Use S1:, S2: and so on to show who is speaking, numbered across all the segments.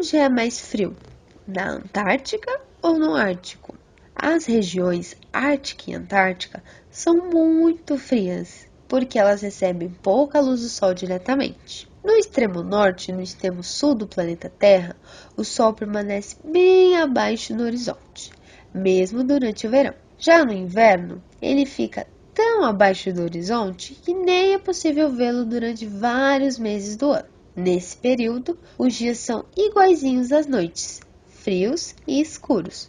S1: onde é mais frio? Na Antártica ou no Ártico? As regiões Ártica e Antártica são muito frias, porque elas recebem pouca luz do Sol diretamente. No extremo norte e no extremo sul do planeta Terra, o Sol permanece bem abaixo do horizonte, mesmo durante o verão. Já no inverno, ele fica tão abaixo do horizonte que nem é possível vê-lo durante vários meses do ano. Nesse período, os dias são iguaizinhos às noites, frios e escuros.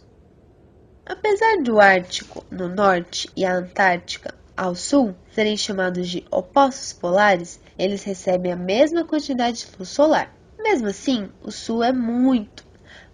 S1: Apesar do Ártico no norte e a Antártica ao sul serem chamados de opostos polares, eles recebem a mesma quantidade de luz solar. Mesmo assim, o sul é muito,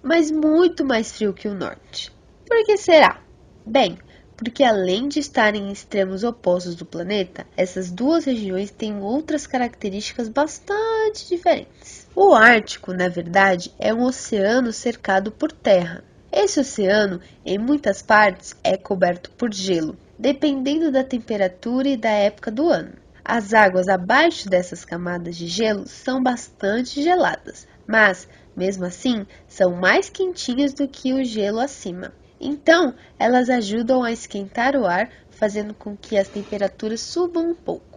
S1: mas muito mais frio que o norte. Por que será? Bem, porque além de estarem em extremos opostos do planeta, essas duas regiões têm outras características bastante diferentes. O Ártico, na verdade, é um oceano cercado por terra. Esse oceano, em muitas partes, é coberto por gelo, dependendo da temperatura e da época do ano. As águas abaixo dessas camadas de gelo são bastante geladas, mas, mesmo assim, são mais quentinhas do que o gelo acima. Então, elas ajudam a esquentar o ar, fazendo com que as temperaturas subam um pouco.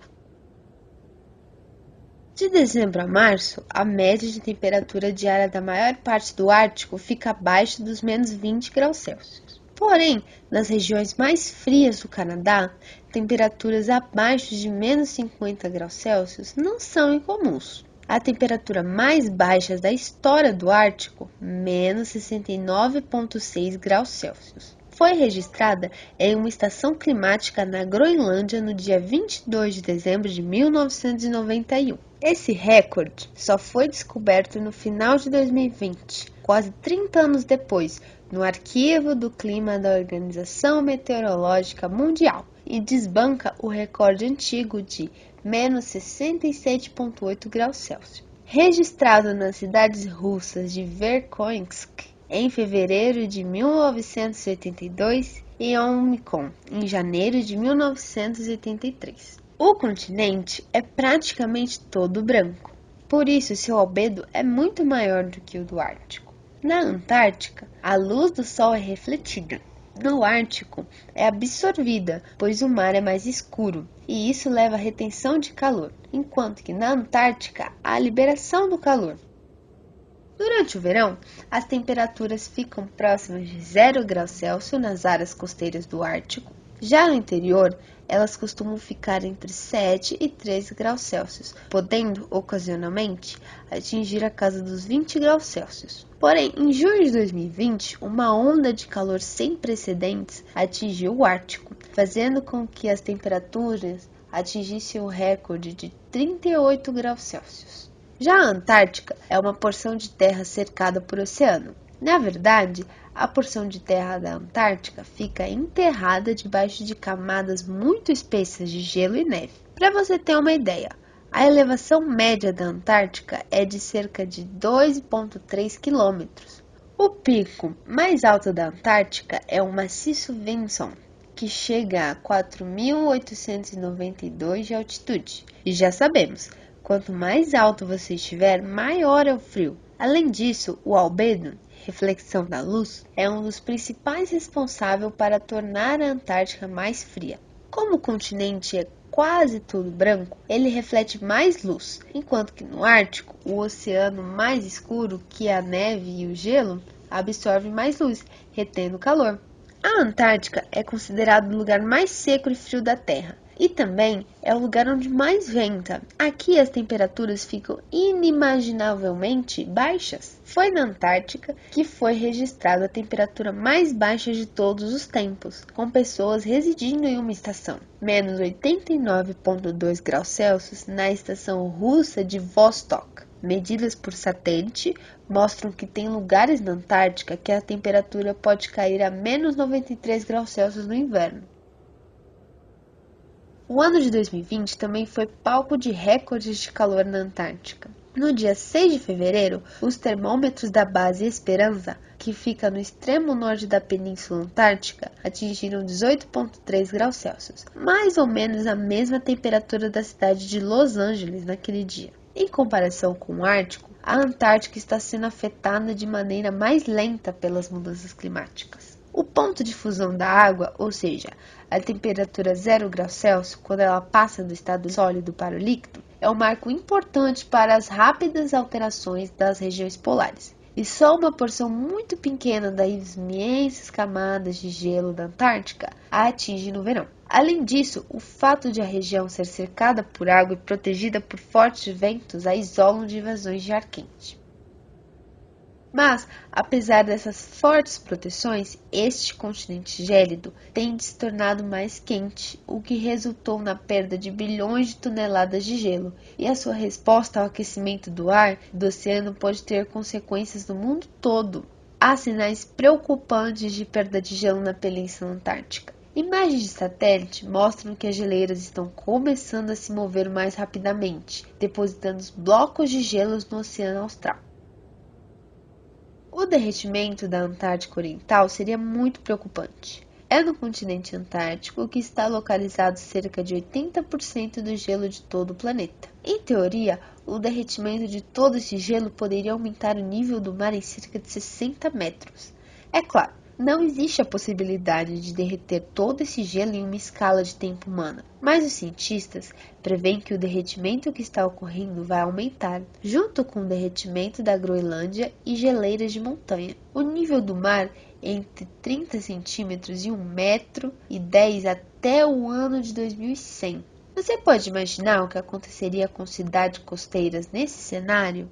S1: De dezembro a março, a média de temperatura diária da maior parte do Ártico fica abaixo dos menos 20 graus Celsius. Porém, nas regiões mais frias do Canadá, temperaturas abaixo de menos 50 graus Celsius não são incomuns a temperatura mais baixa da história do Ártico, menos 69,6 graus Celsius. Foi registrada em uma estação climática na Groenlândia no dia 22 de dezembro de 1991. Esse recorde só foi descoberto no final de 2020, quase 30 anos depois, no arquivo do clima da Organização Meteorológica Mundial, e desbanca o recorde antigo de menos 67,8 graus Celsius. Registrado nas cidades russas de Verkhoyansk em fevereiro de 1982 e Omicon em janeiro de 1983. O continente é praticamente todo branco, por isso seu albedo é muito maior do que o do Ártico. Na Antártica, a luz do Sol é refletida, no Ártico é absorvida, pois o mar é mais escuro e isso leva à retenção de calor, enquanto que na Antártica há a liberação do calor. Durante o verão, as temperaturas ficam próximas de 0 graus Celsius nas áreas costeiras do Ártico. Já no interior, elas costumam ficar entre 7 e 13 graus Celsius, podendo, ocasionalmente, atingir a casa dos 20 graus Celsius. Porém, em junho de 2020, uma onda de calor sem precedentes atingiu o Ártico, fazendo com que as temperaturas atingissem o recorde de 38 graus Celsius. Já a Antártica é uma porção de terra cercada por oceano. Na verdade, a porção de terra da Antártica fica enterrada debaixo de camadas muito espessas de gelo e neve. Para você ter uma ideia, a elevação média da Antártica é de cerca de 2,3 quilômetros. O pico mais alto da Antártica é o maciço Vinson, que chega a 4.892 de altitude. E já sabemos, quanto mais alto você estiver, maior é o frio. Além disso, o albedo, reflexão da luz, é um dos principais responsáveis para tornar a Antártica mais fria. Como o continente é quase tudo branco, ele reflete mais luz, enquanto que no Ártico, o oceano mais escuro, que é a neve e o gelo, absorve mais luz, retendo calor. A Antártica é considerado o lugar mais seco e frio da Terra e também é o lugar onde mais venta. Aqui as temperaturas ficam inimaginavelmente baixas. Foi na Antártica que foi registrada a temperatura mais baixa de todos os tempos, com pessoas residindo em uma estação, menos 89,2 graus Celsius na estação russa de Vostok. Medidas por satélite mostram que tem lugares na Antártica que a temperatura pode cair a menos 93 graus Celsius no inverno. O ano de 2020 também foi palco de recordes de calor na Antártica. No dia 6 de fevereiro, os termômetros da base Esperança, que fica no extremo norte da Península Antártica, atingiram 18,3 graus Celsius, mais ou menos a mesma temperatura da cidade de Los Angeles naquele dia. Em comparação com o Ártico, a Antártica está sendo afetada de maneira mais lenta pelas mudanças climáticas. O ponto de fusão da água, ou seja, a temperatura 0 graus Celsius, quando ela passa do estado sólido para o líquido, é um marco importante para as rápidas alterações das regiões polares. E só uma porção muito pequena das imensas camadas de gelo da Antártica a atinge no verão. Além disso, o fato de a região ser cercada por água e protegida por fortes ventos a isolam de invasões de ar quente. Mas, apesar dessas fortes proteções, este continente gélido tem se tornado mais quente, o que resultou na perda de bilhões de toneladas de gelo, e a sua resposta ao aquecimento do ar do oceano pode ter consequências no mundo todo. Há sinais preocupantes de perda de gelo na Península Antártica. Imagens de satélite mostram que as geleiras estão começando a se mover mais rapidamente, depositando blocos de gelos no Oceano Austral. O derretimento da Antártica Oriental seria muito preocupante. É no continente antártico que está localizado cerca de 80% do gelo de todo o planeta. Em teoria, o derretimento de todo esse gelo poderia aumentar o nível do mar em cerca de 60 metros. É claro, não existe a possibilidade de derreter todo esse gelo em uma escala de tempo humana, mas os cientistas preveem que o derretimento que está ocorrendo vai aumentar, junto com o derretimento da Groenlândia e geleiras de montanha. O nível do mar entre 30 centímetros e 1 metro e 10 até o ano de 2100. Você pode imaginar o que aconteceria com cidades costeiras nesse cenário?